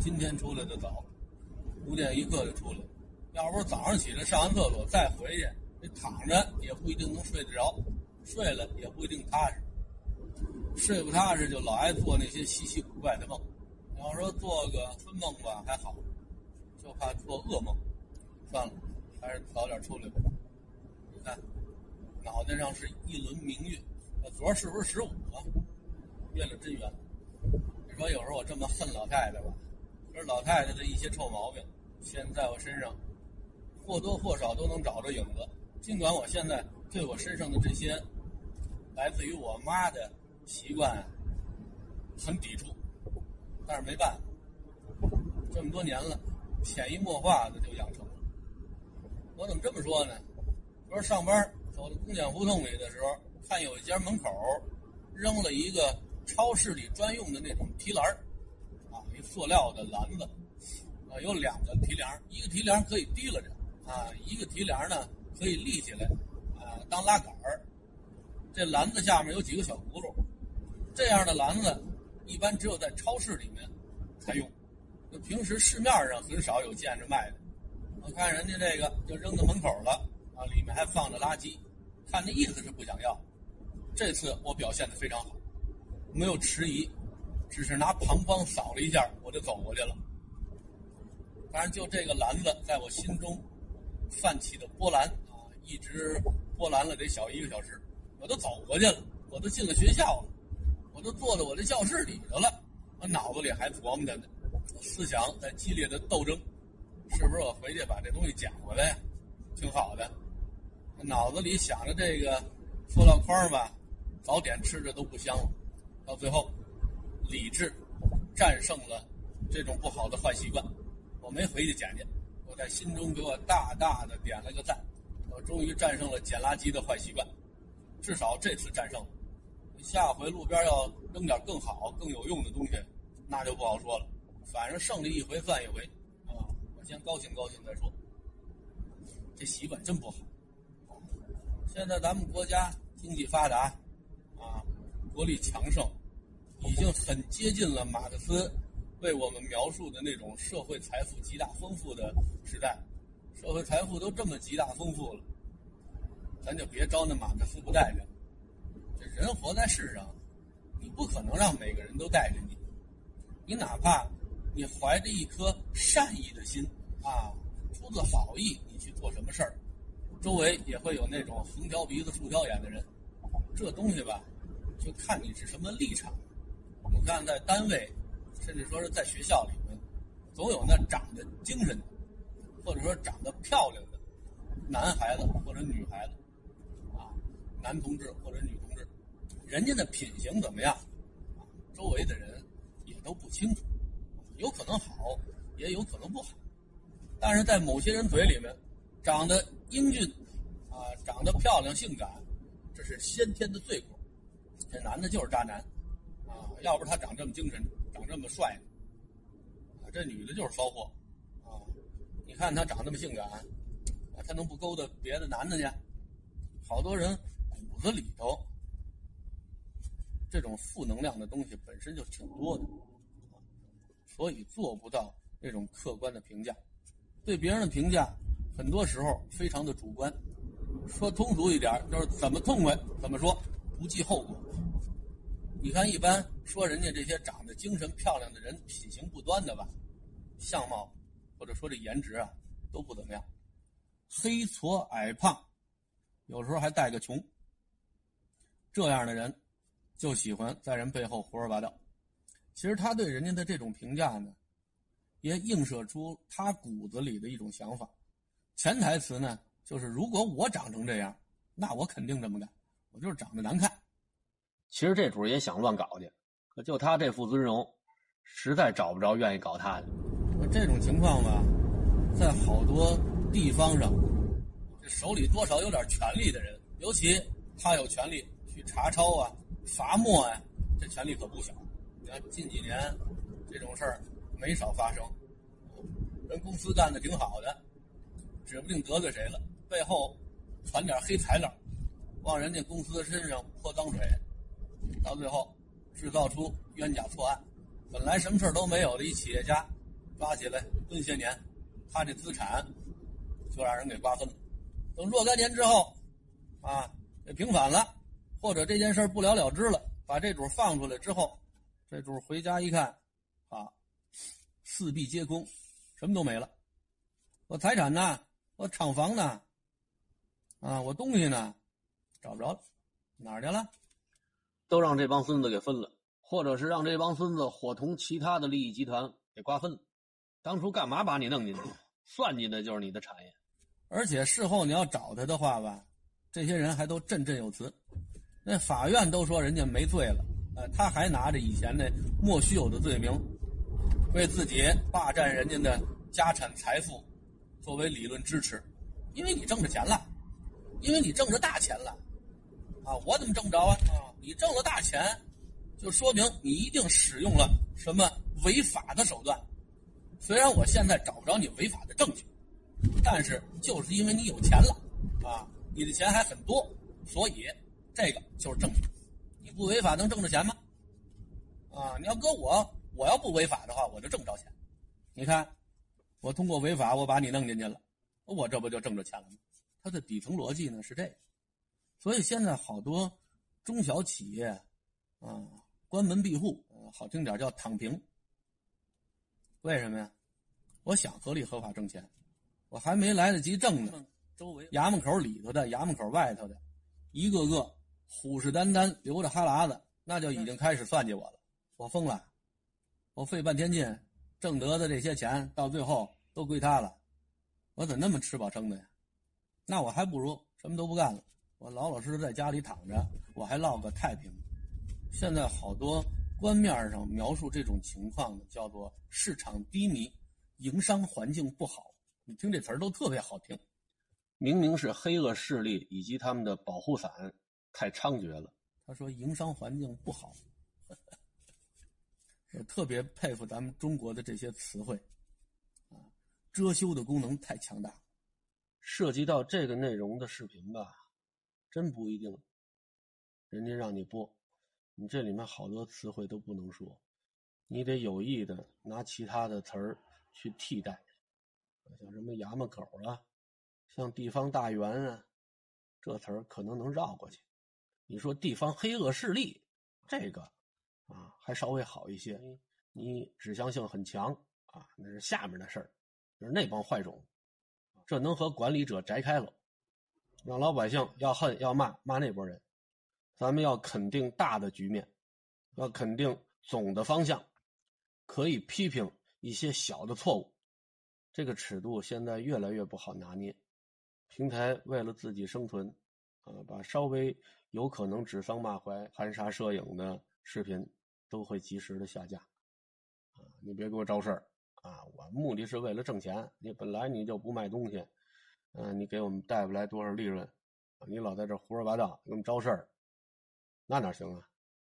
今天出来的早，五点一刻就出来。要不早上起来上完厕所再回去，这躺着也不一定能睡得着，睡了也不一定踏实。睡不踏实就老爱做那些稀奇古怪的梦。要说做个春梦吧还好，就怕做噩梦。算了，还是早点出来吧。你看，脑袋上是一轮明月，那昨儿是不是十五啊？月亮真圆。你说有时候我这么恨老太太吧，老太太的一些臭毛病，现在我身上或多或少都能找着影子。尽管我现在对我身上的这些来自于我妈的习惯很抵触，但是没办法，这么多年了，潜移默化的就养成了。我怎么这么说呢？昨儿上班走到公检胡同里的时候，看有一家门口扔了一个超市里专用的那种提篮啊，一塑料的篮子，啊，有两个提梁，一个提梁可以提拉着，啊，一个提梁呢可以立起来，啊，当拉杆儿。这篮子下面有几个小轱辘，这样的篮子一般只有在超市里面才用，就平时市面上很少有见着卖的。我看人家这个就扔到门口了，啊，里面还放着垃圾，看那意思是不想要。这次我表现的非常好，没有迟疑，只是拿膀胱扫了一下，我就走过去了。当然，就这个篮子在我心中泛起的波澜啊，一直波澜了得小一个小时。我都走过去了，我都进了学校了，我都坐在我的教室里头了，我脑子里还琢磨着呢，思想在激烈的斗争。是不是我回去把这东西捡回来，挺好的？脑子里想着这个塑料筐吧，早点吃着都不香了。到最后，理智战胜了这种不好的坏习惯。我没回去捡去，我在心中给我大大的点了个赞。我终于战胜了捡垃圾的坏习惯，至少这次战胜了。下回路边要扔点更好、更有用的东西，那就不好说了。反正胜利一回算一回。啊，我先高兴高兴再说，这习惯真不好。现在咱们国家经济发达，啊，国力强盛，已经很接近了马克思为我们描述的那种社会财富极大丰富的时代。社会财富都这么极大丰富了，咱就别招那马克思不待见。这人活在世上，你不可能让每个人都待见你，你哪怕你怀着一颗善意的心。啊，出自好意，你去做什么事儿，周围也会有那种横挑鼻子竖挑眼的人。这东西吧，就看你是什么立场。你看，在单位，甚至说是在学校里面，总有那长得精神的，或者说长得漂亮的男孩子或者女孩子，啊，男同志或者女同志，人家的品行怎么样，周围的人也都不清楚，有可能好，也有可能不好。但是在某些人嘴里面，长得英俊，啊，长得漂亮性感，这是先天的罪过。这男的就是渣男，啊，要不是他长这么精神，长这么帅，啊，这女的就是骚货，啊，你看他长这么性感，啊，他能不勾搭别的男的去？好多人骨子里头，这种负能量的东西本身就挺多的，所以做不到那种客观的评价。对别人的评价，很多时候非常的主观。说通俗一点，就是怎么痛快怎么说，不计后果。你看，一般说人家这些长得精神漂亮的人，品行不端的吧，相貌或者说这颜值啊，都不怎么样，黑矬矮胖，有时候还带个穷。这样的人，就喜欢在人背后胡说八道。其实他对人家的这种评价呢。也映射出他骨子里的一种想法，潜台词呢，就是如果我长成这样，那我肯定这么干，我就是长得难看。其实这主也想乱搞去，可就他这副尊容，实在找不着愿意搞他的。这种情况吧，在好多地方上，这手里多少有点权力的人，尤其他有权利去查抄啊、罚没啊，这权力可不小。你看近几年这种事儿。没少发生，人公司干的挺好的，指不定得罪谁了，背后传点黑材料，往人家公司身上泼脏水，到最后制造出冤假错案。本来什么事都没有的一企业家，抓起来蹲些年，他这资产就让人给瓜分了。等若干年之后，啊，这平反了，或者这件事不了了之了，把这主放出来之后，这主回家一看，啊，四壁皆空，什么都没了。我财产呢？我厂房呢？啊，我东西呢？找不着了，哪儿去了？都让这帮孙子给分了，或者是让这帮孙子伙同其他的利益集团给瓜分了。当初干嘛把你弄进去？算计的就是你的产业。而且事后你要找他的话吧，这些人还都振振有词，那法院都说人家没罪了，呃，他还拿着以前那莫须有的罪名，为自己霸占人家的家产财富作为理论支持，因为你挣着钱了，因为你挣着大钱了，啊，我怎么挣不着啊？你挣了大钱，就说明你一定使用了什么违法的手段，虽然我现在找不着你违法的证据。但是就是因为你有钱了，啊，你的钱还很多，所以这个就是证据。你不违法能挣着钱吗？啊，你要搁我，我要不违法的话，我就挣不着钱。你看，我通过违法，我把你弄进去了，我这不就挣着钱了吗？它的底层逻辑呢是这个，所以现在好多中小企业啊关门闭户，好听点叫躺平。为什么呀？我想合理合法挣钱。我还没来得及挣呢，周围衙门口里头的、衙门口外头的，一个个虎视眈眈、流着哈喇子，那就已经开始算计我了。我疯了，我费半天劲挣得的这些钱，到最后都归他了，我怎么那么吃饱撑的呀？那我还不如什么都不干了，我老老实实在家里躺着，我还落个太平。现在好多官面上描述这种情况的，叫做市场低迷，营商环境不好。你听这词儿都特别好听，明明是黑恶势力以及他们的保护伞太猖獗了。他说营商环境不好，我特别佩服咱们中国的这些词汇，啊，遮羞的功能太强大。涉及到这个内容的视频吧，真不一定，人家让你播，你这里面好多词汇都不能说，你得有意的拿其他的词儿去替代。像什么衙门口啊，像地方大员啊，这词儿可能能绕过去。你说地方黑恶势力，这个啊还稍微好一些，你指向性很强啊，那是下面的事儿，就是那帮坏种，这能和管理者摘开了，让老百姓要恨要骂骂那波人。咱们要肯定大的局面，要肯定总的方向，可以批评一些小的错误。这个尺度现在越来越不好拿捏，平台为了自己生存，啊，把稍微有可能指桑骂槐、含沙射影的视频都会及时的下架，啊，你别给我招事儿啊！我目的是为了挣钱，你本来你就不卖东西，嗯，你给我们带不来多少利润，你老在这胡说八道，给我们招事儿，那哪行啊？